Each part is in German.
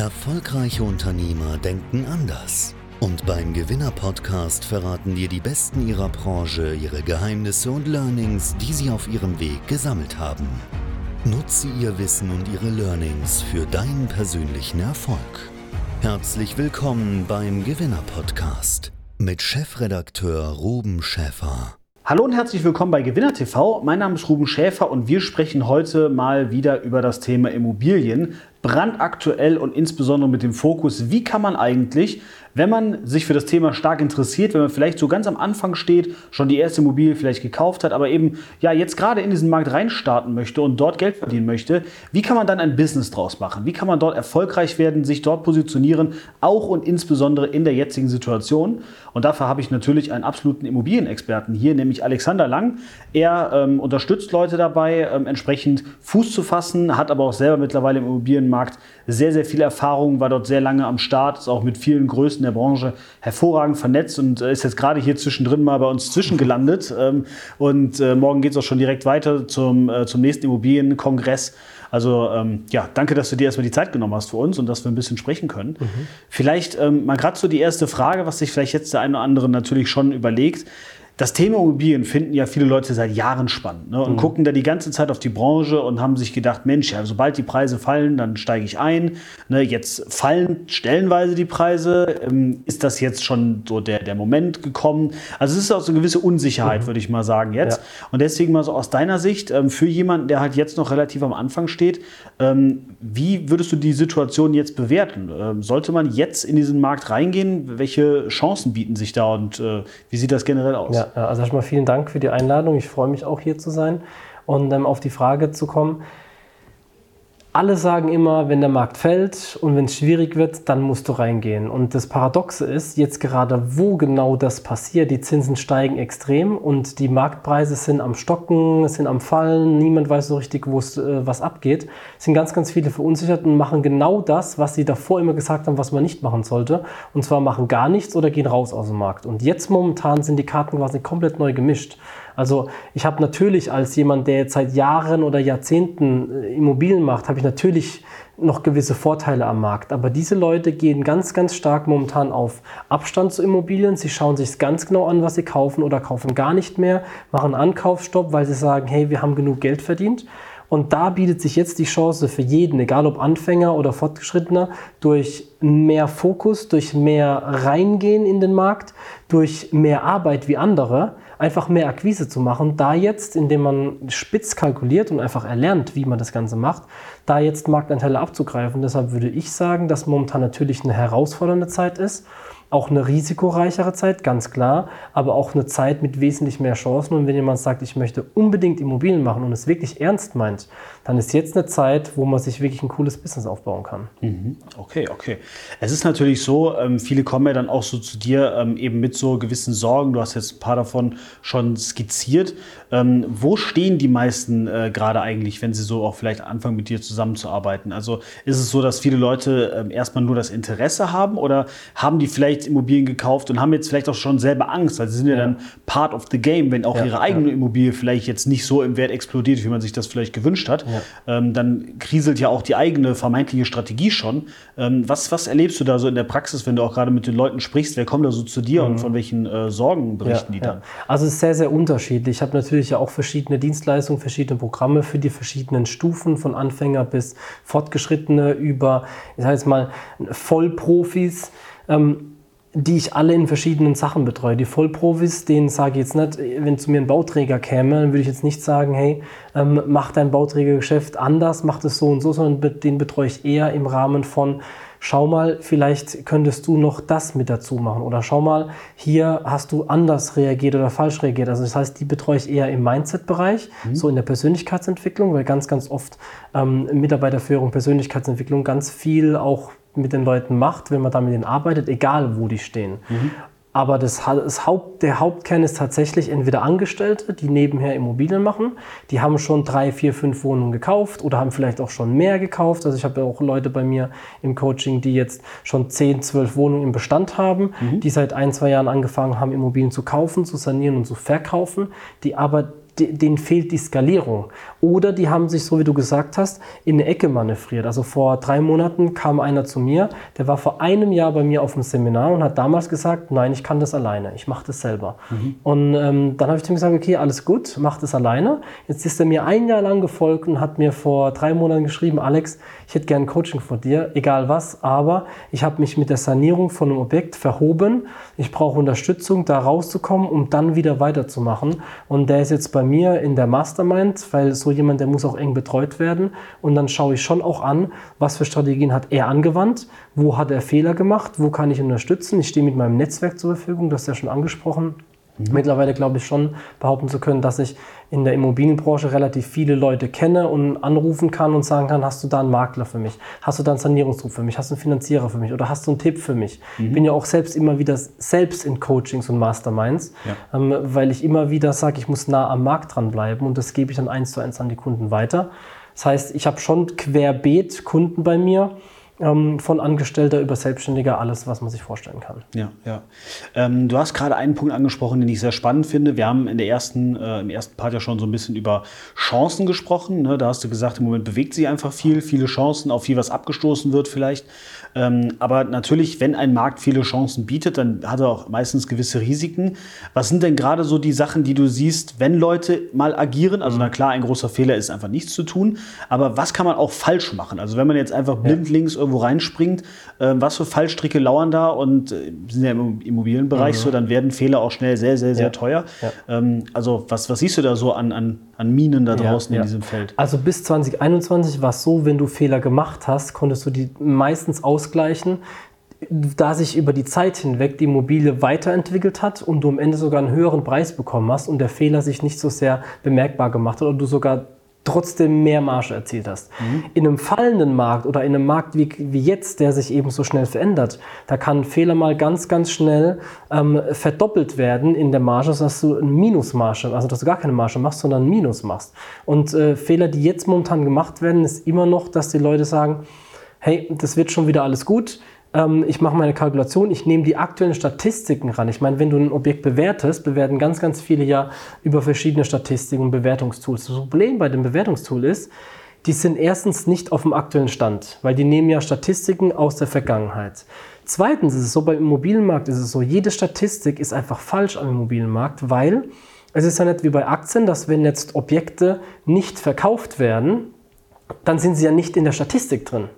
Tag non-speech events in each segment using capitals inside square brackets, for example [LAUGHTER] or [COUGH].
Erfolgreiche Unternehmer denken anders. Und beim Gewinner-Podcast verraten dir die Besten ihrer Branche ihre Geheimnisse und Learnings, die sie auf ihrem Weg gesammelt haben. Nutze ihr Wissen und ihre Learnings für deinen persönlichen Erfolg. Herzlich willkommen beim Gewinner-Podcast mit Chefredakteur Ruben Schäfer. Hallo und herzlich willkommen bei Gewinner TV. Mein Name ist Ruben Schäfer und wir sprechen heute mal wieder über das Thema Immobilien. Brandaktuell und insbesondere mit dem Fokus, wie kann man eigentlich wenn man sich für das Thema stark interessiert, wenn man vielleicht so ganz am Anfang steht, schon die erste Immobilie vielleicht gekauft hat, aber eben ja jetzt gerade in diesen Markt reinstarten möchte und dort Geld verdienen möchte, wie kann man dann ein Business draus machen? Wie kann man dort erfolgreich werden, sich dort positionieren, auch und insbesondere in der jetzigen Situation? Und dafür habe ich natürlich einen absoluten Immobilienexperten hier, nämlich Alexander Lang. Er ähm, unterstützt Leute dabei, ähm, entsprechend Fuß zu fassen, hat aber auch selber mittlerweile im Immobilienmarkt sehr, sehr viel Erfahrung, war dort sehr lange am Start, ist auch mit vielen Größen der Branche hervorragend vernetzt und äh, ist jetzt gerade hier zwischendrin mal bei uns zwischengelandet. [LAUGHS] Ähm, und äh, morgen geht es auch schon direkt weiter zum, äh, zum nächsten Immobilienkongress. Also ähm, ja, danke, dass du dir erstmal die Zeit genommen hast für uns und dass wir ein bisschen sprechen können. Mhm. Vielleicht ähm, mal gerade so die erste Frage, was sich vielleicht jetzt der eine oder andere natürlich schon überlegt das Thema Immobilien finden ja viele Leute seit Jahren spannend ne? und mhm. gucken da die ganze Zeit auf die Branche und haben sich gedacht, Mensch, ja, sobald die Preise fallen, dann steige ich ein. Ne? Jetzt fallen stellenweise die Preise. Ähm, ist das jetzt schon so der, der Moment gekommen? Also es ist auch so eine gewisse Unsicherheit, mhm. würde ich mal sagen jetzt. Ja. Und deswegen mal so aus deiner Sicht, ähm, für jemanden, der halt jetzt noch relativ am Anfang steht, ähm, wie würdest du die Situation jetzt bewerten? Sollte man jetzt in diesen Markt reingehen? Welche Chancen bieten sich da und äh, wie sieht das generell aus? Ja. Also erstmal vielen Dank für die Einladung. Ich freue mich auch hier zu sein und ähm, auf die Frage zu kommen. Alle sagen immer, wenn der Markt fällt und wenn es schwierig wird, dann musst du reingehen. Und das Paradoxe ist, jetzt gerade wo genau das passiert, die Zinsen steigen extrem und die Marktpreise sind am Stocken, sind am Fallen, niemand weiß so richtig, wo es äh, was abgeht. Es sind ganz, ganz viele verunsichert und machen genau das, was sie davor immer gesagt haben, was man nicht machen sollte. Und zwar machen gar nichts oder gehen raus aus dem Markt. Und jetzt momentan sind die Karten quasi komplett neu gemischt. Also ich habe natürlich als jemand, der jetzt seit Jahren oder Jahrzehnten äh, Immobilien macht, habe ich natürlich noch gewisse Vorteile am Markt. Aber diese Leute gehen ganz, ganz stark momentan auf Abstand zu Immobilien. Sie schauen sich ganz genau an, was sie kaufen oder kaufen gar nicht mehr, machen Ankaufsstopp, weil sie sagen, hey, wir haben genug Geld verdient. Und da bietet sich jetzt die Chance für jeden, egal ob Anfänger oder Fortgeschrittener, durch mehr Fokus, durch mehr Reingehen in den Markt, durch mehr Arbeit wie andere, einfach mehr Akquise zu machen. Da jetzt, indem man spitz kalkuliert und einfach erlernt, wie man das Ganze macht, da jetzt Marktanteile abzugreifen. Deshalb würde ich sagen, dass momentan natürlich eine herausfordernde Zeit ist auch eine risikoreichere Zeit, ganz klar, aber auch eine Zeit mit wesentlich mehr Chancen. Und wenn jemand sagt, ich möchte unbedingt Immobilien machen und es wirklich ernst meint, dann ist jetzt eine Zeit, wo man sich wirklich ein cooles Business aufbauen kann. Mhm. Okay, okay. Es ist natürlich so, ähm, viele kommen ja dann auch so zu dir ähm, eben mit so gewissen Sorgen. Du hast jetzt ein paar davon schon skizziert. Ähm, wo stehen die meisten äh, gerade eigentlich, wenn sie so auch vielleicht anfangen, mit dir zusammenzuarbeiten? Also ist es so, dass viele Leute erstmal nur das Interesse haben oder haben die vielleicht Immobilien gekauft und haben jetzt vielleicht auch schon selber Angst, weil sie sind ja, ja. dann part of the game, wenn auch ja, ihre eigene ja. Immobilie vielleicht jetzt nicht so im Wert explodiert, wie man sich das vielleicht gewünscht hat, ähm, dann kriselt ja auch die eigene vermeintliche Strategie schon. Ähm, was, was erlebst du da so in der Praxis, wenn du auch gerade mit den Leuten sprichst? Wer kommt da so zu dir mhm. und von welchen äh, Sorgen berichten die dann? Also es ist sehr, sehr unterschiedlich. Ich habe natürlich ja auch verschiedene Dienstleistungen, verschiedene Programme für die verschiedenen Stufen, von Anfänger bis Fortgeschrittene über, ich sage jetzt mal, Vollprofis. Ähm, die ich alle in verschiedenen Sachen betreue. Die Vollprofis, denen sage ich jetzt nicht, wenn zu mir ein Bauträger käme, dann würde ich jetzt nicht sagen, hey, ähm, mach dein Bauträgergeschäft anders, mach das so und so, sondern den betreue ich eher im Rahmen von, schau mal, vielleicht könntest du noch das mit dazu machen oder schau mal, hier hast du anders reagiert oder falsch reagiert. Also das heißt, die betreue ich eher im Mindset-Bereich, mhm. so in der Persönlichkeitsentwicklung, weil ganz, ganz oft ähm, Mitarbeiterführung, Persönlichkeitsentwicklung ganz viel auch mit den Leuten macht, wenn man da mit ihnen arbeitet, egal wo die stehen. Mhm. Aber das, das Haupt, der Hauptkern ist tatsächlich entweder Angestellte, die nebenher Immobilien machen. Die haben schon drei, vier, fünf Wohnungen gekauft oder haben vielleicht auch schon mehr gekauft. Also ich habe ja auch Leute bei mir im Coaching, die jetzt schon zehn, zwölf Wohnungen im Bestand haben, mhm. die seit ein, zwei Jahren angefangen haben, Immobilien zu kaufen, zu sanieren und zu verkaufen, die aber denen fehlt die Skalierung. Oder die haben sich, so wie du gesagt hast, in eine Ecke manövriert. Also vor drei Monaten kam einer zu mir, der war vor einem Jahr bei mir auf dem Seminar und hat damals gesagt, nein, ich kann das alleine, ich mache das selber. Mhm. Und ähm, dann habe ich ihm gesagt, okay, alles gut, mach das alleine. Jetzt ist er mir ein Jahr lang gefolgt und hat mir vor drei Monaten geschrieben, Alex, ich hätte gerne Coaching von dir, egal was, aber ich habe mich mit der Sanierung von einem Objekt verhoben. Ich brauche Unterstützung, da rauszukommen, um dann wieder weiterzumachen. Und der ist jetzt bei mir in der Mastermind, weil so jemand, der muss auch eng betreut werden. Und dann schaue ich schon auch an, was für Strategien hat er angewandt, wo hat er Fehler gemacht, wo kann ich unterstützen. Ich stehe mit meinem Netzwerk zur Verfügung, das ist ja schon angesprochen. Mhm. Mittlerweile glaube ich schon behaupten zu können, dass ich in der Immobilienbranche relativ viele Leute kenne und anrufen kann und sagen kann, hast du da einen Makler für mich? Hast du da einen Sanierungsdruck für mich? Hast du einen Finanzierer für mich? Oder hast du einen Tipp für mich? Mhm. Ich bin ja auch selbst immer wieder selbst in Coachings und Masterminds, ja. ähm, weil ich immer wieder sage, ich muss nah am Markt dranbleiben und das gebe ich dann eins zu eins an die Kunden weiter. Das heißt, ich habe schon querbeet Kunden bei mir ähm, von Angestellter über Selbstständiger, alles, was man sich vorstellen kann. Ja, ja. Ähm, du hast gerade einen Punkt angesprochen, den ich sehr spannend finde. Wir haben in der ersten, äh, im ersten Part ja schon so ein bisschen über Chancen gesprochen. Ne? Da hast du gesagt, im Moment bewegt sich einfach viel, viele Chancen, auf viel was abgestoßen wird vielleicht. Ähm, aber natürlich, wenn ein Markt viele Chancen bietet, dann hat er auch meistens gewisse Risiken. Was sind denn gerade so die Sachen, die du siehst, wenn Leute mal agieren? Also, na klar, ein großer Fehler ist einfach nichts zu tun. Aber was kann man auch falsch machen? Also, wenn man jetzt einfach blindlings irgendwo reinspringt, äh, was für Fallstricke lauern da? Und äh, sind ja im Immobilienbereich mhm. so, dann werden Fehler auch schnell sehr, sehr, sehr ja. teuer. Ja. Ähm, also, was, was siehst du da so an, an, an Minen da draußen ja, in diesem Feld? Also, bis 2021 war es so, wenn du Fehler gemacht hast, konntest du die meistens aus ausgleichen, da sich über die Zeit hinweg die Immobilie weiterentwickelt hat und du am Ende sogar einen höheren Preis bekommen hast und der Fehler sich nicht so sehr bemerkbar gemacht hat und du sogar trotzdem mehr Marge erzielt hast. Mhm. In einem fallenden Markt oder in einem Markt wie, wie jetzt, der sich eben so schnell verändert, da kann ein Fehler mal ganz, ganz schnell ähm, verdoppelt werden in der Marge, sodass du ein Minusmarge, also dass du gar keine Marge machst, sondern ein Minus machst. Und äh, Fehler, die jetzt momentan gemacht werden, ist immer noch, dass die Leute sagen, hey, das wird schon wieder alles gut. Ähm, ich mache meine Kalkulation, ich nehme die aktuellen Statistiken ran. Ich meine, wenn du ein Objekt bewertest, bewerten ganz, ganz viele ja über verschiedene Statistiken und Bewertungstools. Das Problem bei dem Bewertungstool ist, die sind erstens nicht auf dem aktuellen Stand, weil die nehmen ja Statistiken aus der Vergangenheit. Zweitens ist es so, beim Immobilienmarkt ist es so, jede Statistik ist einfach falsch am Immobilienmarkt, weil es ist ja nicht wie bei Aktien, dass wenn jetzt Objekte nicht verkauft werden, dann sind sie ja nicht in der Statistik drin.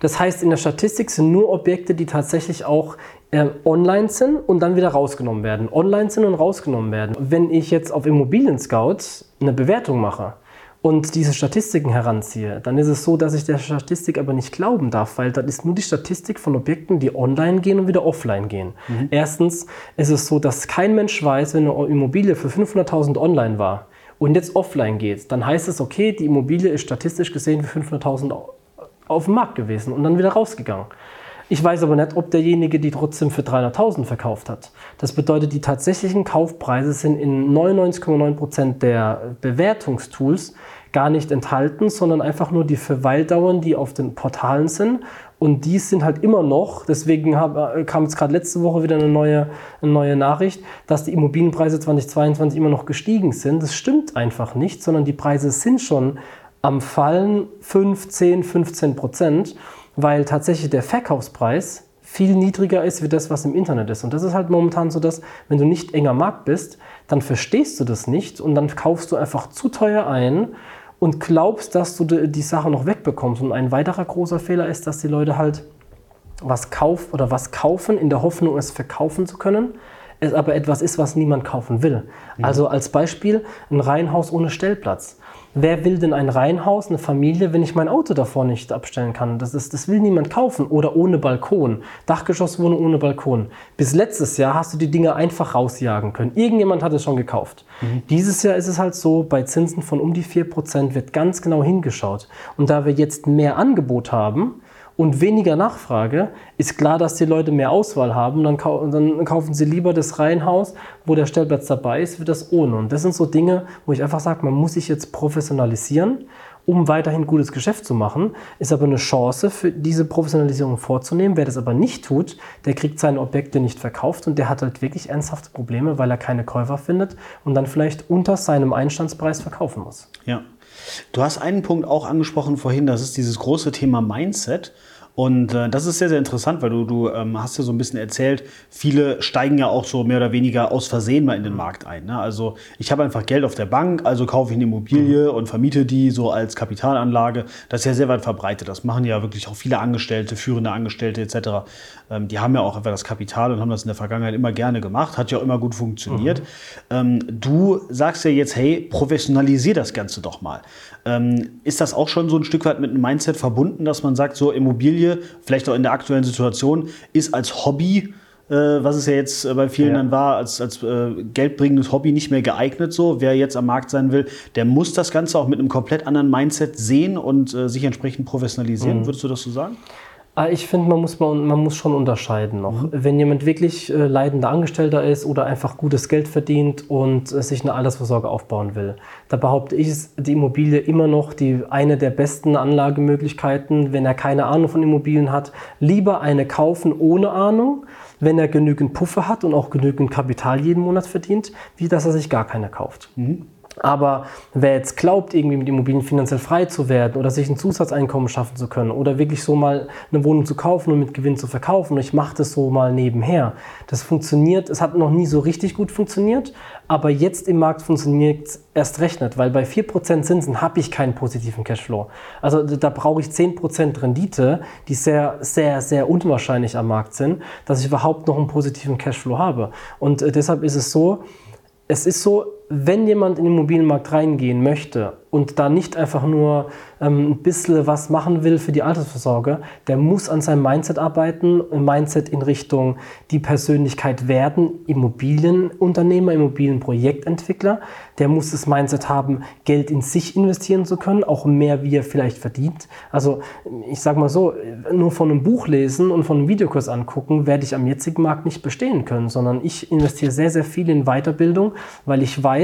Das heißt, in der Statistik sind nur Objekte, die tatsächlich auch äh, online sind und dann wieder rausgenommen werden. Online sind und rausgenommen werden. Wenn ich jetzt auf Immobilien Scout eine Bewertung mache und diese Statistiken heranziehe, dann ist es so, dass ich der Statistik aber nicht glauben darf, weil das ist nur die Statistik von Objekten, die online gehen und wieder offline gehen. Mhm. Erstens ist es so, dass kein Mensch weiß, wenn eine Immobilie für 500.000 online war und jetzt offline geht, dann heißt es, okay, die Immobilie ist statistisch gesehen für 500.000 auf dem Markt gewesen und dann wieder rausgegangen. Ich weiß aber nicht, ob derjenige die trotzdem für 300.000 verkauft hat. Das bedeutet, die tatsächlichen Kaufpreise sind in 99,9% der Bewertungstools gar nicht enthalten, sondern einfach nur die Verweildauern, die auf den Portalen sind. Und die sind halt immer noch, deswegen hab, kam jetzt gerade letzte Woche wieder eine neue, eine neue Nachricht, dass die Immobilienpreise 2022 immer noch gestiegen sind. Das stimmt einfach nicht, sondern die Preise sind schon am Fallen 5, 10, 15 Prozent, weil tatsächlich der Verkaufspreis viel niedriger ist wie das, was im Internet ist. Und das ist halt momentan so, dass wenn du nicht enger Markt bist, dann verstehst du das nicht und dann kaufst du einfach zu teuer ein und glaubst, dass du die Sache noch wegbekommst. Und ein weiterer großer Fehler ist, dass die Leute halt was kaufen oder was kaufen in der Hoffnung, es verkaufen zu können, es aber etwas ist, was niemand kaufen will. Mhm. Also als Beispiel ein Reihenhaus ohne Stellplatz. Wer will denn ein Reihenhaus, eine Familie, wenn ich mein Auto davor nicht abstellen kann? Das, ist, das will niemand kaufen. Oder ohne Balkon. Dachgeschosswohnung ohne Balkon. Bis letztes Jahr hast du die Dinge einfach rausjagen können. Irgendjemand hat es schon gekauft. Mhm. Dieses Jahr ist es halt so, bei Zinsen von um die 4% wird ganz genau hingeschaut. Und da wir jetzt mehr Angebot haben, und weniger Nachfrage, ist klar, dass die Leute mehr Auswahl haben. Dann, kau dann kaufen sie lieber das Reihenhaus, wo der Stellplatz dabei ist, wie das ohne. Und das sind so Dinge, wo ich einfach sage, man muss sich jetzt professionalisieren um weiterhin gutes Geschäft zu machen. Ist aber eine Chance für diese Professionalisierung vorzunehmen. Wer das aber nicht tut, der kriegt seine Objekte nicht verkauft und der hat halt wirklich ernsthafte Probleme, weil er keine Käufer findet und dann vielleicht unter seinem Einstandspreis verkaufen muss. Ja. Du hast einen Punkt auch angesprochen vorhin, das ist dieses große Thema Mindset. Und äh, das ist sehr, sehr interessant, weil du, du ähm, hast ja so ein bisschen erzählt, viele steigen ja auch so mehr oder weniger aus Versehen mal in den Markt ein. Ne? Also ich habe einfach Geld auf der Bank, also kaufe ich eine Immobilie mhm. und vermiete die so als Kapitalanlage. Das ist ja sehr weit verbreitet. Das machen ja wirklich auch viele Angestellte, führende Angestellte etc. Ähm, die haben ja auch einfach das Kapital und haben das in der Vergangenheit immer gerne gemacht. Hat ja auch immer gut funktioniert. Mhm. Ähm, du sagst ja jetzt, hey, professionalisier das Ganze doch mal. Ähm, ist das auch schon so ein Stück weit mit einem Mindset verbunden, dass man sagt, so Immobilie, vielleicht auch in der aktuellen Situation, ist als Hobby äh, was es ja jetzt äh, bei vielen ja. dann war, als, als äh, geldbringendes Hobby nicht mehr geeignet. So, wer jetzt am Markt sein will, der muss das Ganze auch mit einem komplett anderen Mindset sehen und äh, sich entsprechend professionalisieren. Mhm. Würdest du das so sagen? Ah, ich finde, man muss, man, man muss schon unterscheiden noch. Mhm. Wenn jemand wirklich äh, leidender Angestellter ist oder einfach gutes Geld verdient und äh, sich eine Altersvorsorge aufbauen will, da behaupte ich, ist die Immobilie immer noch die, eine der besten Anlagemöglichkeiten. Wenn er keine Ahnung von Immobilien hat, lieber eine kaufen ohne Ahnung, wenn er genügend Puffer hat und auch genügend Kapital jeden Monat verdient, wie dass er sich gar keine kauft. Mhm. Aber wer jetzt glaubt, irgendwie mit Immobilien finanziell frei zu werden oder sich ein Zusatzeinkommen schaffen zu können oder wirklich so mal eine Wohnung zu kaufen und mit Gewinn zu verkaufen ich mache das so mal nebenher, das funktioniert, es hat noch nie so richtig gut funktioniert, aber jetzt im Markt funktioniert es erst recht nicht, weil bei 4% Zinsen habe ich keinen positiven Cashflow. Also da brauche ich 10% Rendite, die sehr, sehr, sehr unwahrscheinlich am Markt sind, dass ich überhaupt noch einen positiven Cashflow habe. Und äh, deshalb ist es so, es ist so, wenn jemand in den Immobilienmarkt reingehen möchte und da nicht einfach nur ähm, ein bisschen was machen will für die Altersvorsorge, der muss an seinem Mindset arbeiten, ein Mindset in Richtung die Persönlichkeit werden, Immobilienunternehmer, Immobilienprojektentwickler. Der muss das Mindset haben, Geld in sich investieren zu können, auch mehr wie er vielleicht verdient. Also ich sage mal so, nur von einem Buch lesen und von einem Videokurs angucken, werde ich am jetzigen Markt nicht bestehen können, sondern ich investiere sehr, sehr viel in Weiterbildung, weil ich weiß,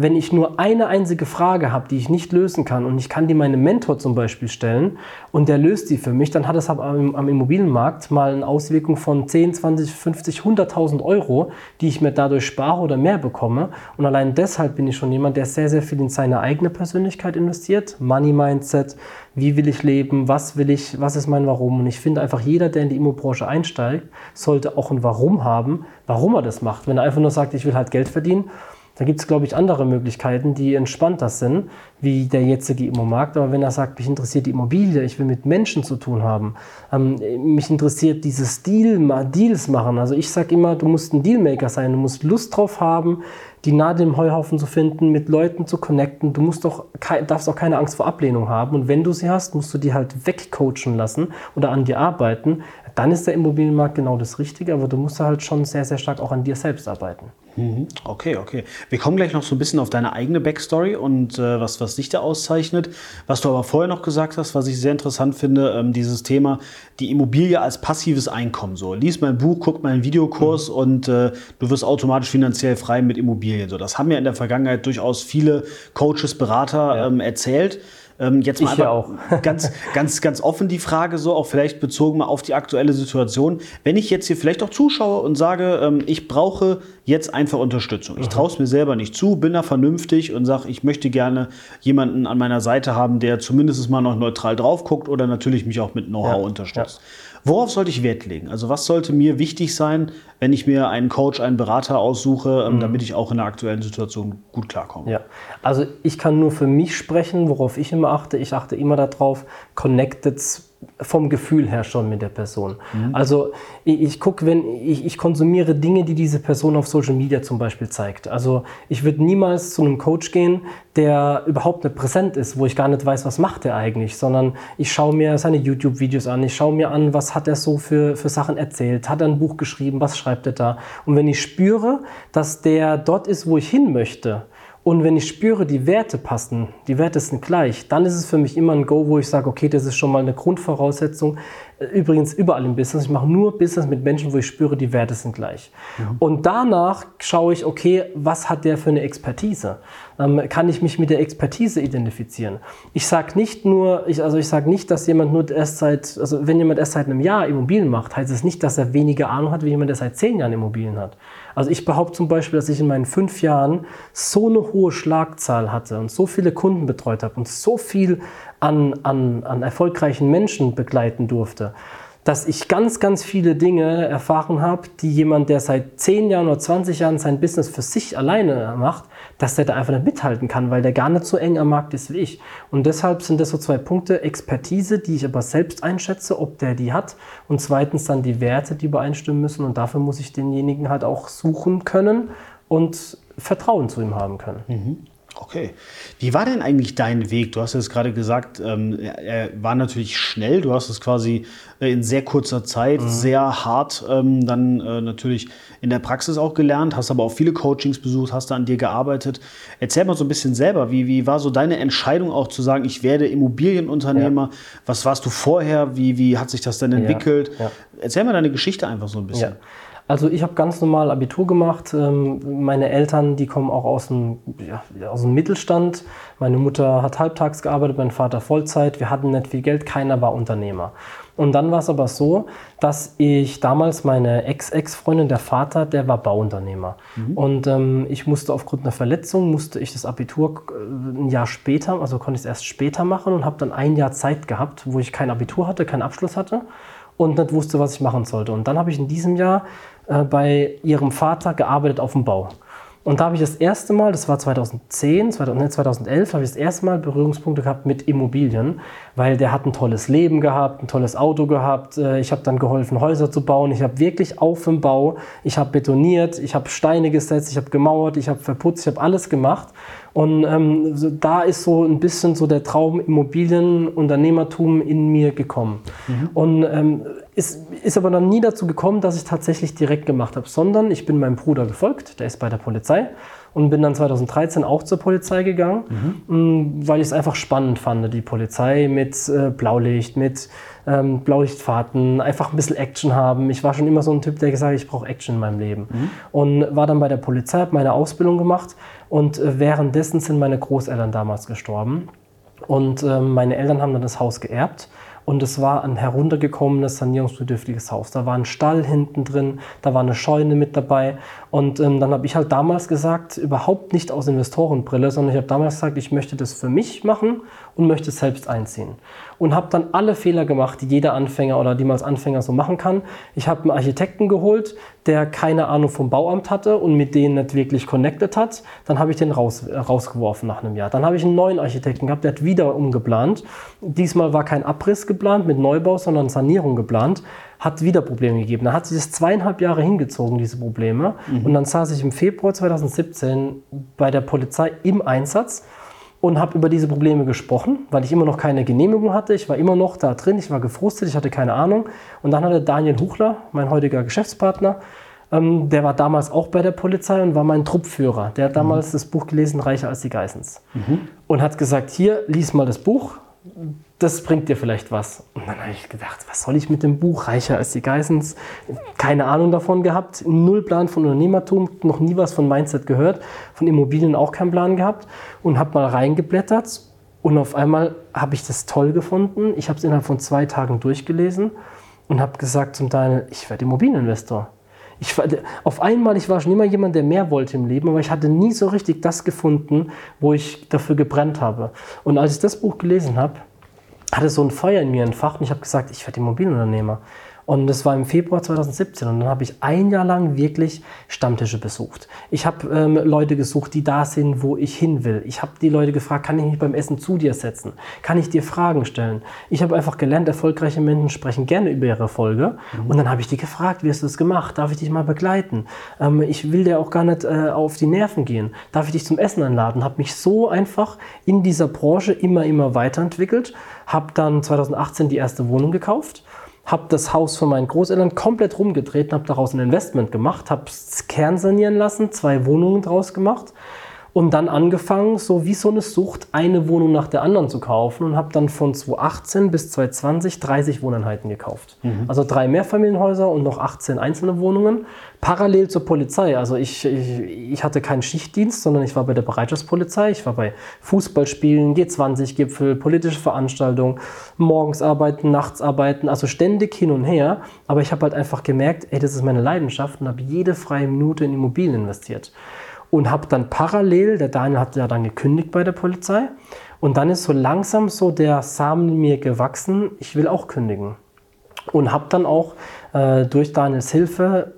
wenn ich nur eine einzige Frage habe, die ich nicht lösen kann und ich kann die meinem Mentor zum Beispiel stellen und der löst die für mich, dann hat das am, am Immobilienmarkt mal eine Auswirkung von 10, 20, 50, 100.000 Euro, die ich mir dadurch spare oder mehr bekomme. Und allein deshalb bin ich schon jemand, der sehr, sehr viel in seine eigene Persönlichkeit investiert. Money Mindset, wie will ich leben, was will ich, was ist mein Warum. Und ich finde einfach, jeder, der in die Immobranche einsteigt, sollte auch ein Warum haben, warum er das macht. Wenn er einfach nur sagt, ich will halt Geld verdienen, da gibt es, glaube ich, andere Möglichkeiten, die entspannter sind, wie der jetzige Immomarkt. Aber wenn er sagt, mich interessiert die Immobilie, ich will mit Menschen zu tun haben, ähm, mich interessiert dieses Deal, Deals machen. Also ich sage immer, du musst ein Dealmaker sein, du musst Lust drauf haben, die Nadel im Heuhaufen zu finden, mit Leuten zu connecten. Du musst doch, darfst auch keine Angst vor Ablehnung haben. Und wenn du sie hast, musst du die halt wegcoachen lassen oder an dir arbeiten. Dann ist der Immobilienmarkt genau das Richtige, aber du musst halt schon sehr, sehr stark auch an dir selbst arbeiten. Mhm. Okay, okay. Wir kommen gleich noch so ein bisschen auf deine eigene Backstory und äh, was, was dich da auszeichnet. Was du aber vorher noch gesagt hast, was ich sehr interessant finde, ähm, dieses Thema, die Immobilie als passives Einkommen. So, lies mein Buch, guck meinen Videokurs mhm. und äh, du wirst automatisch finanziell frei mit Immobilien. So, das haben ja in der Vergangenheit durchaus viele Coaches, Berater ja. ähm, erzählt. Ähm, jetzt mal ja auch. [LAUGHS] ganz, ganz, ganz offen die Frage, so auch vielleicht bezogen mal auf die aktuelle Situation. Wenn ich jetzt hier vielleicht auch zuschaue und sage, ähm, ich brauche jetzt einfach Unterstützung. Ich mhm. traue es mir selber nicht zu, bin da vernünftig und sage, ich möchte gerne jemanden an meiner Seite haben, der zumindest mal noch neutral drauf guckt oder natürlich mich auch mit Know-how ja, unterstützt. Ja. Worauf sollte ich Wert legen? Also was sollte mir wichtig sein, wenn ich mir einen Coach, einen Berater aussuche, ähm, mhm. damit ich auch in der aktuellen Situation gut klarkomme? Ja, also ich kann nur für mich sprechen, worauf ich immer achte. Ich achte immer darauf, connected vom Gefühl her schon mit der Person. Mhm. Also ich, ich gucke, wenn ich, ich konsumiere Dinge, die diese Person auf Social Media zum Beispiel zeigt. Also ich würde niemals zu einem Coach gehen, der überhaupt nicht präsent ist, wo ich gar nicht weiß, was macht er eigentlich, sondern ich schaue mir seine YouTube-Videos an, ich schaue mir an, was hat er so für, für Sachen erzählt, hat er ein Buch geschrieben, was schreibt er da. Und wenn ich spüre, dass der dort ist, wo ich hin möchte, und wenn ich spüre, die Werte passen, die Werte sind gleich, dann ist es für mich immer ein Go, wo ich sage, okay, das ist schon mal eine Grundvoraussetzung. Übrigens überall im Business. Ich mache nur Business mit Menschen, wo ich spüre, die Werte sind gleich. Mhm. Und danach schaue ich, okay, was hat der für eine Expertise? Ähm, kann ich mich mit der Expertise identifizieren? Ich sage nicht nur, ich, also ich sage nicht, dass jemand nur erst seit, also wenn jemand erst seit einem Jahr Immobilien macht, heißt es nicht, dass er weniger Ahnung hat, wie jemand, der seit zehn Jahren Immobilien hat. Also ich behaupte zum Beispiel, dass ich in meinen fünf Jahren so eine hohe Schlagzahl hatte und so viele Kunden betreut habe und so viel an, an, an erfolgreichen Menschen begleiten durfte, dass ich ganz, ganz viele Dinge erfahren habe, die jemand, der seit 10 Jahren oder 20 Jahren sein Business für sich alleine macht, dass der da einfach nicht mithalten kann, weil der gar nicht so eng am Markt ist wie ich. Und deshalb sind das so zwei Punkte, Expertise, die ich aber selbst einschätze, ob der die hat und zweitens dann die Werte, die übereinstimmen müssen und dafür muss ich denjenigen halt auch suchen können und Vertrauen zu ihm haben können. Mhm. Okay. Wie war denn eigentlich dein Weg? Du hast jetzt gerade gesagt, ähm, er war natürlich schnell. Du hast es quasi äh, in sehr kurzer Zeit, mhm. sehr hart ähm, dann äh, natürlich in der Praxis auch gelernt, hast aber auch viele Coachings besucht, hast da an dir gearbeitet. Erzähl mal so ein bisschen selber, wie, wie war so deine Entscheidung auch zu sagen, ich werde Immobilienunternehmer? Ja. Was warst du vorher? Wie, wie hat sich das denn entwickelt? Ja. Ja. Erzähl mal deine Geschichte einfach so ein bisschen. Also ich habe ganz normal Abitur gemacht. Ähm, meine Eltern, die kommen auch aus dem, ja, aus dem Mittelstand. Meine Mutter hat halbtags gearbeitet, mein Vater Vollzeit. Wir hatten nicht viel Geld, keiner war Unternehmer. Und dann war es aber so, dass ich damals meine Ex-Ex-Freundin, der Vater, der war Bauunternehmer. Mhm. Und ähm, ich musste aufgrund einer Verletzung, musste ich das Abitur äh, ein Jahr später, also konnte ich es erst später machen und habe dann ein Jahr Zeit gehabt, wo ich kein Abitur hatte, keinen Abschluss hatte und nicht wusste, was ich machen sollte. Und dann habe ich in diesem Jahr äh, bei ihrem Vater gearbeitet auf dem Bau. Und da habe ich das erste Mal, das war 2010, 2011, habe ich das erste Mal Berührungspunkte gehabt mit Immobilien, weil der hat ein tolles Leben gehabt, ein tolles Auto gehabt. Äh, ich habe dann geholfen, Häuser zu bauen. Ich habe wirklich auf dem Bau, ich habe betoniert, ich habe Steine gesetzt, ich habe gemauert, ich habe verputzt, ich habe alles gemacht. Und ähm, so, da ist so ein bisschen so der Traum Immobilienunternehmertum in mir gekommen. Mhm. Und ähm, ist, ist aber dann nie dazu gekommen, dass ich tatsächlich direkt gemacht habe, sondern ich bin meinem Bruder gefolgt, der ist bei der Polizei und bin dann 2013 auch zur Polizei gegangen, mhm. weil ich es einfach spannend fand, die Polizei mit äh, Blaulicht, mit ähm, Blaulichtfahrten, einfach ein bisschen Action haben. Ich war schon immer so ein Typ, der gesagt hat, ich brauche Action in meinem Leben. Mhm. Und war dann bei der Polizei, habe meine Ausbildung gemacht und äh, währenddessen sind meine Großeltern damals gestorben. Und äh, meine Eltern haben dann das Haus geerbt und es war ein heruntergekommenes, sanierungsbedürftiges Haus. Da war ein Stall hinten drin, da war eine Scheune mit dabei. Und ähm, dann habe ich halt damals gesagt, überhaupt nicht aus Investorenbrille, sondern ich habe damals gesagt, ich möchte das für mich machen und möchte es selbst einziehen und habe dann alle Fehler gemacht, die jeder Anfänger oder die man als Anfänger so machen kann. Ich habe einen Architekten geholt, der keine Ahnung vom Bauamt hatte und mit denen nicht wirklich connected hat. Dann habe ich den raus, äh, rausgeworfen nach einem Jahr. Dann habe ich einen neuen Architekten gehabt, der hat wieder umgeplant. Diesmal war kein Abriss geplant mit Neubau, sondern Sanierung geplant hat wieder Probleme gegeben. Da hat sich das zweieinhalb Jahre hingezogen, diese Probleme. Mhm. Und dann saß ich im Februar 2017 bei der Polizei im Einsatz und habe über diese Probleme gesprochen, weil ich immer noch keine Genehmigung hatte. Ich war immer noch da drin, ich war gefrustet, ich hatte keine Ahnung. Und dann hatte Daniel Huchler, mein heutiger Geschäftspartner, ähm, der war damals auch bei der Polizei und war mein Truppführer. Der hat damals mhm. das Buch gelesen, Reicher als die Geissens. Mhm. Und hat gesagt, hier, lies mal das Buch, das bringt dir vielleicht was. Und dann habe ich gedacht, was soll ich mit dem Buch? Reicher als die Geissens. Keine Ahnung davon gehabt, null Plan von Unternehmertum, noch nie was von Mindset gehört, von Immobilien auch keinen Plan gehabt und habe mal reingeblättert und auf einmal habe ich das toll gefunden. Ich habe es innerhalb von zwei Tagen durchgelesen und habe gesagt zum Daniel, ich werde Immobilieninvestor. Ich, auf einmal, ich war schon immer jemand, der mehr wollte im Leben, aber ich hatte nie so richtig das gefunden, wo ich dafür gebrannt habe. Und als ich das Buch gelesen habe, hatte so ein Feuer in mir entfacht und ich habe gesagt, ich werde Immobilienunternehmer. Und das war im Februar 2017 und dann habe ich ein Jahr lang wirklich Stammtische besucht. Ich habe ähm, Leute gesucht, die da sind, wo ich hin will. Ich habe die Leute gefragt, kann ich mich beim Essen zu dir setzen? Kann ich dir Fragen stellen? Ich habe einfach gelernt, erfolgreiche Menschen sprechen gerne über ihre Erfolge. Mhm. Und dann habe ich die gefragt, wie hast du das gemacht? Darf ich dich mal begleiten? Ähm, ich will dir auch gar nicht äh, auf die Nerven gehen. Darf ich dich zum Essen einladen? Habe mich so einfach in dieser Branche immer, immer weiterentwickelt. Habe dann 2018 die erste Wohnung gekauft habe das Haus von meinen Großeltern komplett rumgedreht, habe daraus ein Investment gemacht, habe es kernsanieren lassen, zwei Wohnungen draus gemacht Und dann angefangen, so wie so eine Sucht, eine Wohnung nach der anderen zu kaufen und habe dann von 2018 bis 2020 30 Wohneinheiten gekauft. Mhm. Also drei Mehrfamilienhäuser und noch 18 einzelne Wohnungen. Parallel zur Polizei. Also ich, ich, ich hatte keinen Schichtdienst, sondern ich war bei der Bereitschaftspolizei. Ich war bei Fußballspielen, G20-Gipfel, politische Veranstaltungen, morgens arbeiten, nachts arbeiten, also ständig hin und her. Aber ich habe halt einfach gemerkt, ey, das ist meine Leidenschaft und habe jede freie Minute in Immobilien investiert und habe dann parallel, der Daniel hat ja dann gekündigt bei der Polizei und dann ist so langsam so der Samen in mir gewachsen, ich will auch kündigen. Und habe dann auch äh, durch Daniels Hilfe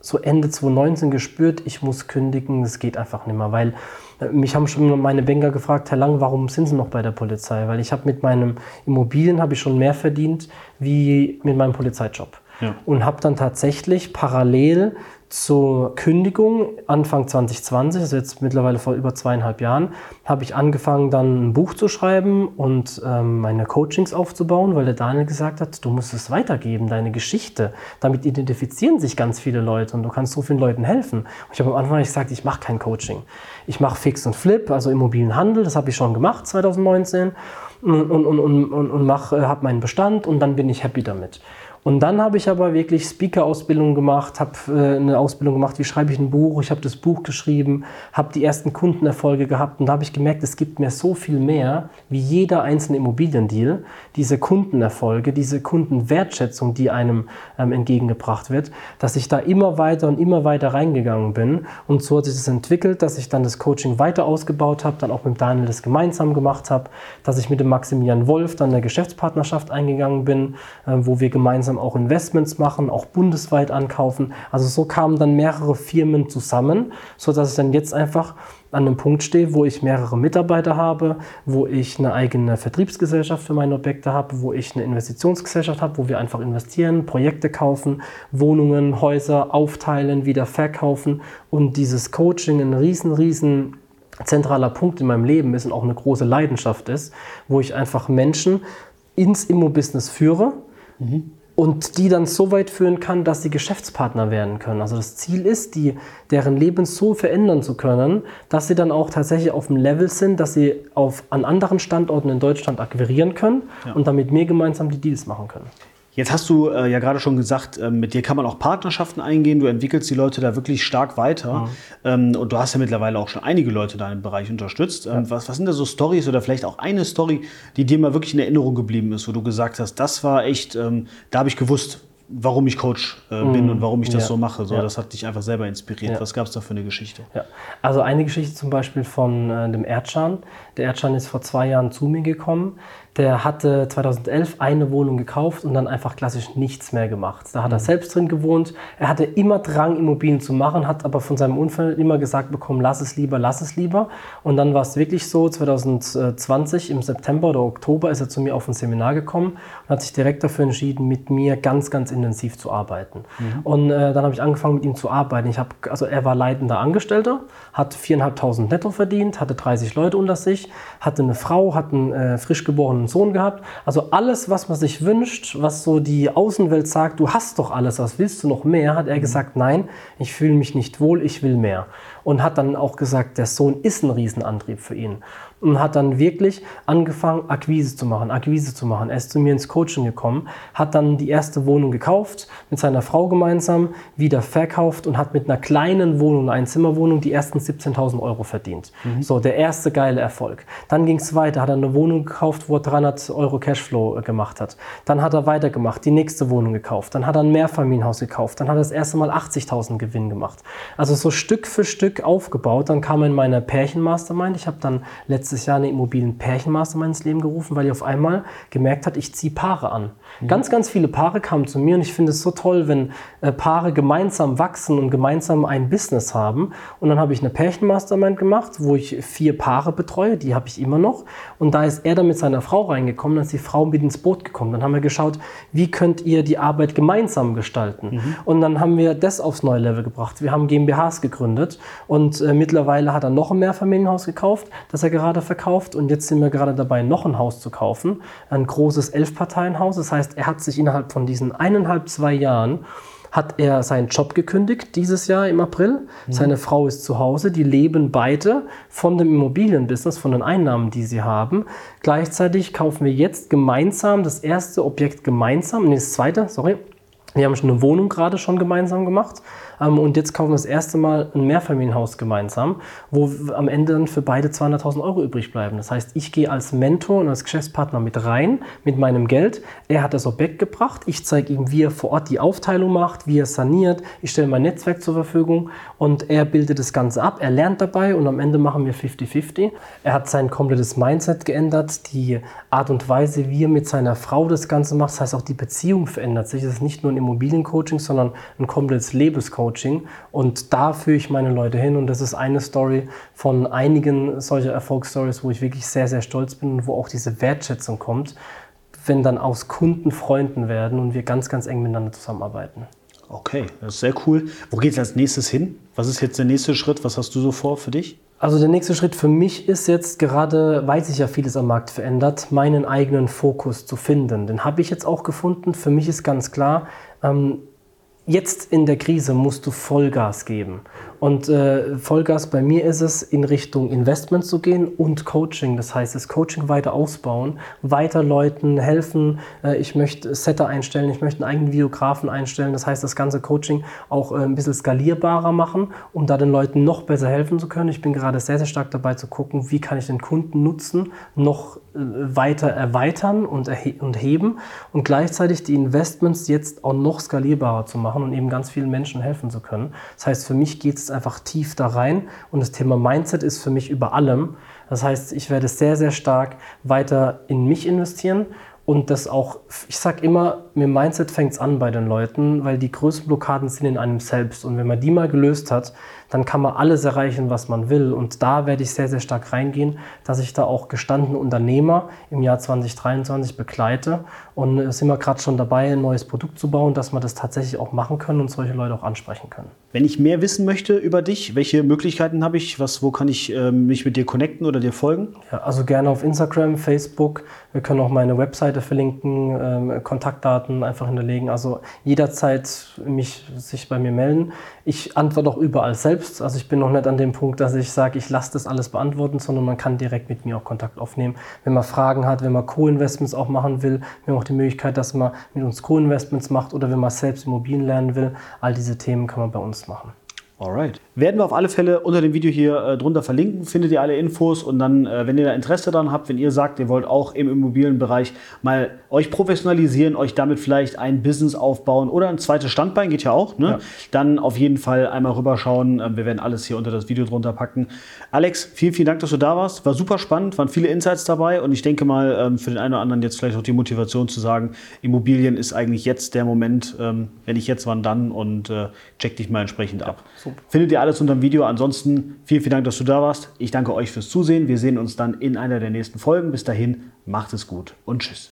so Ende 2019 gespürt, ich muss kündigen, es geht einfach nicht mehr, weil äh, mich haben schon meine Banker gefragt, Herr Lang, warum sind Sie noch bei der Polizei? Weil ich habe mit meinem Immobilien habe ich schon mehr verdient wie mit meinem Polizeijob. Ja. Und habe dann tatsächlich parallel zur Kündigung Anfang 2020, also jetzt mittlerweile vor über zweieinhalb Jahren, habe ich angefangen, dann ein Buch zu schreiben und ähm, meine Coachings aufzubauen, weil der Daniel gesagt hat, du musst es weitergeben, deine Geschichte. Damit identifizieren sich ganz viele Leute und du kannst so vielen Leuten helfen. Und ich habe am Anfang gesagt, ich mache kein Coaching. Ich mache Fix und Flip, also Immobilienhandel, das habe ich schon gemacht 2019 und, und, und, und, und äh, habe meinen Bestand und dann bin ich happy damit. Und dann habe ich aber wirklich Speaker-Ausbildung gemacht, habe äh, eine Ausbildung gemacht, wie schreibe ich ein Buch. Ich habe das Buch geschrieben, habe die ersten Kundenerfolge gehabt und da habe ich gemerkt, es gibt mir so viel mehr wie jeder einzelne Immobiliendeal. Diese Kundenerfolge, diese Kundenwertschätzung, die einem ähm, entgegengebracht wird, dass ich da immer weiter und immer weiter reingegangen bin. Und so hat sich das entwickelt, dass ich dann das Coaching weiter ausgebaut habe, dann auch mit Daniel das gemeinsam gemacht habe, dass ich mit dem Maximilian Wolf dann eine Geschäftspartnerschaft eingegangen bin, äh, wo wir gemeinsam gemeinsam auch Investments machen, auch bundesweit ankaufen. Also so kamen dann mehrere Firmen zusammen, sodass ich dann jetzt einfach an einem Punkt stehe, wo ich mehrere Mitarbeiter habe, wo ich eine eigene Vertriebsgesellschaft für meine Objekte habe, wo ich eine Investitionsgesellschaft habe, wo wir einfach investieren, Projekte kaufen, Wohnungen, Häuser aufteilen, wieder verkaufen und dieses Coaching ein riesen, riesen zentraler Punkt in meinem Leben ist und auch eine große Leidenschaft ist, wo ich einfach Menschen ins Immo-Business führe, mhm und die dann so weit führen kann, dass sie Geschäftspartner werden können. Also das Ziel ist, die, deren Leben so verändern zu können, dass sie dann auch tatsächlich auf dem Level sind, dass sie auf, an anderen Standorten in Deutschland akquirieren können ja. und dann mit mir gemeinsam die Deals machen können. Jetzt hast du äh, ja gerade schon gesagt, äh, mit dir kann man auch Partnerschaften eingehen. Du entwickelst die Leute da wirklich stark weiter. Mhm. Ähm, und du hast ja mittlerweile auch schon einige Leute in deinem Bereich unterstützt. Ähm, ja. was, was sind da so Stories oder vielleicht auch eine Story, die dir mal wirklich in Erinnerung geblieben ist, wo du gesagt hast, das war echt, ähm, da habe ich gewusst, warum ich Coach äh, bin mm, und warum ich das ja, so mache. So, ja. Das hat dich einfach selber inspiriert. Ja. Was gab es da für eine Geschichte? Also eine Geschichte zum Beispiel von äh, dem Erdschan. Der Erdschan ist vor zwei Jahren zu mir gekommen der hatte 2011 eine Wohnung gekauft und dann einfach klassisch nichts mehr gemacht. Da hat er mhm. selbst drin gewohnt. Er hatte immer Drang, Immobilien zu machen, hat aber von seinem Unfall immer gesagt bekommen, lass es lieber, lass es lieber. Und dann war es wirklich so, 2020 im September oder Oktober ist er zu mir auf ein Seminar gekommen und hat sich direkt dafür entschieden, mit mir ganz, ganz intensiv zu arbeiten. Mhm. Und äh, dann habe ich angefangen, mit ihm zu arbeiten. Ich hab, also er war leitender Angestellter, hat 4.500 netto verdient, hatte 30 Leute unter sich, hatte eine Frau, hat einen äh, frisch geborenen Sohn gehabt. Also alles, was man sich wünscht, was so die Außenwelt sagt, du hast doch alles, was willst du noch mehr, hat er mhm. gesagt, nein, ich fühle mich nicht wohl, ich will mehr. Und hat dann auch gesagt, der Sohn ist ein Riesenantrieb für ihn und hat dann wirklich angefangen, Akquise zu machen, Akquise zu machen. Er ist zu mir ins Coaching gekommen, hat dann die erste Wohnung gekauft, mit seiner Frau gemeinsam, wieder verkauft und hat mit einer kleinen Wohnung, einer Einzimmerwohnung, die ersten 17.000 Euro verdient. Mhm. So, der erste geile Erfolg. Dann ging es weiter, hat er eine Wohnung gekauft, wo er 300 Euro Cashflow äh, gemacht hat. Dann hat er weitergemacht, die nächste Wohnung gekauft. Dann hat er ein Mehrfamilienhaus gekauft. Dann hat er das erste Mal 80.000 Gewinn gemacht. Also so Stück für Stück aufgebaut. Dann kam er in meine Pärchen-Mastermind. Ich habe dann letztes letztes Jahr eine Immobilien-Pärchenmaster ins Leben gerufen, weil ich auf einmal gemerkt hat, ich ziehe Paare an. Mhm. Ganz, ganz viele Paare kamen zu mir und ich finde es so toll, wenn äh, Paare gemeinsam wachsen und gemeinsam ein Business haben. Und dann habe ich eine Pärchenmastermind gemacht, wo ich vier Paare betreue, die habe ich immer noch. Und da ist er dann mit seiner Frau reingekommen, dann ist die Frau mit ins Boot gekommen. Dann haben wir geschaut, wie könnt ihr die Arbeit gemeinsam gestalten. Mhm. Und dann haben wir das aufs neue Level gebracht. Wir haben GmbHs gegründet und äh, mittlerweile hat er noch ein Mehrfamilienhaus gekauft, das er gerade gerade verkauft und jetzt sind wir gerade dabei, noch ein Haus zu kaufen. Ein großes Elfparteienhaus. Das heißt, er hat sich innerhalb von diesen eineinhalb, zwei Jahren hat er seinen Job gekündigt dieses Jahr im April. Mhm. Seine Frau ist zu Hause. Die leben beide von dem Immobilienbusiness, von den Einnahmen, die sie haben. Gleichzeitig kaufen wir jetzt gemeinsam das erste Objekt gemeinsam, nee, das zweite, sorry. Wir haben schon eine Wohnung gerade schon gemeinsam gemacht. Ähm, und jetzt kaufen wir das erste Mal ein Mehrfamilienhaus gemeinsam, wo am Ende dann für beide 200.000 Euro übrig bleiben. Das heißt, ich gehe als Mentor und als Geschäftspartner mit rein mit meinem Geld. Er hat das Objekt gebracht. Ich zeige ihm, wie er vor Ort die Aufteilung macht, wie er saniert. Ich stelle mein Netzwerk zur Verfügung und er bildet das Ganze ab. Er lernt dabei und am Ende machen wir 50-50. Er hat sein komplettes Mindset geändert, die Art und Weise, wie er mit seiner Frau das Ganze macht. Das heißt, auch die Beziehung verändert sich. Es ist nicht nur ein Immobiliencoaching, sondern ein komplettes Lebenscoaching. Coaching und da führe ich meine Leute hin und das ist eine Story von einigen solcher Erfolgsstories, wo ich wirklich sehr, sehr stolz bin und wo auch diese Wertschätzung kommt, wenn dann aus Kunden Freunden werden und wir ganz, ganz eng miteinander zusammenarbeiten. Okay, das ist sehr cool. Wo geht es als nächstes hin? Was ist jetzt der nächste Schritt? Was hast du so vor für dich? Also der nächste Schritt für mich ist jetzt gerade, weil sich ja vieles am Markt verändert, meinen eigenen Fokus zu finden. Den habe ich jetzt auch gefunden. Für mich ist ganz klar, ähm, jetzt in der Krise musst du Vollgas geben. Und äh, Vollgas bei mir ist es, in Richtung Investment zu gehen und Coaching. Das heißt, das Coaching weiter ausbauen, weiter Leuten helfen. Äh, ich möchte Setter einstellen, ich möchte einen eigenen Videografen einstellen. Das heißt, das ganze Coaching auch äh, ein bisschen skalierbarer machen, um da den Leuten noch besser helfen zu können. Ich bin gerade sehr, sehr stark dabei zu gucken, wie kann ich den Kunden nutzen, noch äh, weiter erweitern und, und heben und gleichzeitig die Investments jetzt auch noch skalierbarer zu machen und eben ganz vielen Menschen helfen zu können. Das heißt, für mich geht es jetzt einfach tief da rein und das Thema Mindset ist für mich über allem. Das heißt, ich werde sehr, sehr stark weiter in mich investieren und das auch, ich sage immer, mit dem Mindset fängt es an bei den Leuten, weil die größten Blockaden sind in einem selbst. Und wenn man die mal gelöst hat, dann kann man alles erreichen, was man will. Und da werde ich sehr, sehr stark reingehen, dass ich da auch gestandene Unternehmer im Jahr 2023 begleite. Und äh, sind wir gerade schon dabei, ein neues Produkt zu bauen, dass wir das tatsächlich auch machen können und solche Leute auch ansprechen können. Wenn ich mehr wissen möchte über dich, welche Möglichkeiten habe ich? Was, wo kann ich äh, mich mit dir connecten oder dir folgen? Ja, also gerne auf Instagram, Facebook. Wir können auch meine Webseite verlinken, ähm, Kontaktdaten einfach hinterlegen. Also jederzeit mich, sich bei mir melden. Ich antworte auch überall selbst. Also ich bin noch nicht an dem Punkt, dass ich sage, ich lasse das alles beantworten, sondern man kann direkt mit mir auch Kontakt aufnehmen. Wenn man Fragen hat, wenn man Co-Investments auch machen will, wir haben auch die Möglichkeit, dass man mit uns Co-Investments macht oder wenn man selbst Immobilien lernen will. All diese Themen kann man bei uns machen. Alright. Werden wir auf alle Fälle unter dem Video hier äh, drunter verlinken, findet ihr alle Infos und dann, äh, wenn ihr da Interesse daran habt, wenn ihr sagt, ihr wollt auch im Immobilienbereich mal euch professionalisieren, euch damit vielleicht ein Business aufbauen oder ein zweites Standbein, geht ja auch, ne? Ja. dann auf jeden Fall einmal rüberschauen. Äh, wir werden alles hier unter das Video drunter packen. Alex, vielen, vielen Dank, dass du da warst. War super spannend, waren viele Insights dabei und ich denke mal, ähm, für den einen oder anderen jetzt vielleicht auch die Motivation zu sagen, Immobilien ist eigentlich jetzt der Moment, ähm, wenn ich jetzt, wann dann und äh, check dich mal entsprechend ab. Ja. Findet ihr alles unter dem Video. Ansonsten vielen, vielen Dank, dass du da warst. Ich danke euch fürs Zusehen. Wir sehen uns dann in einer der nächsten Folgen. Bis dahin, macht es gut und tschüss.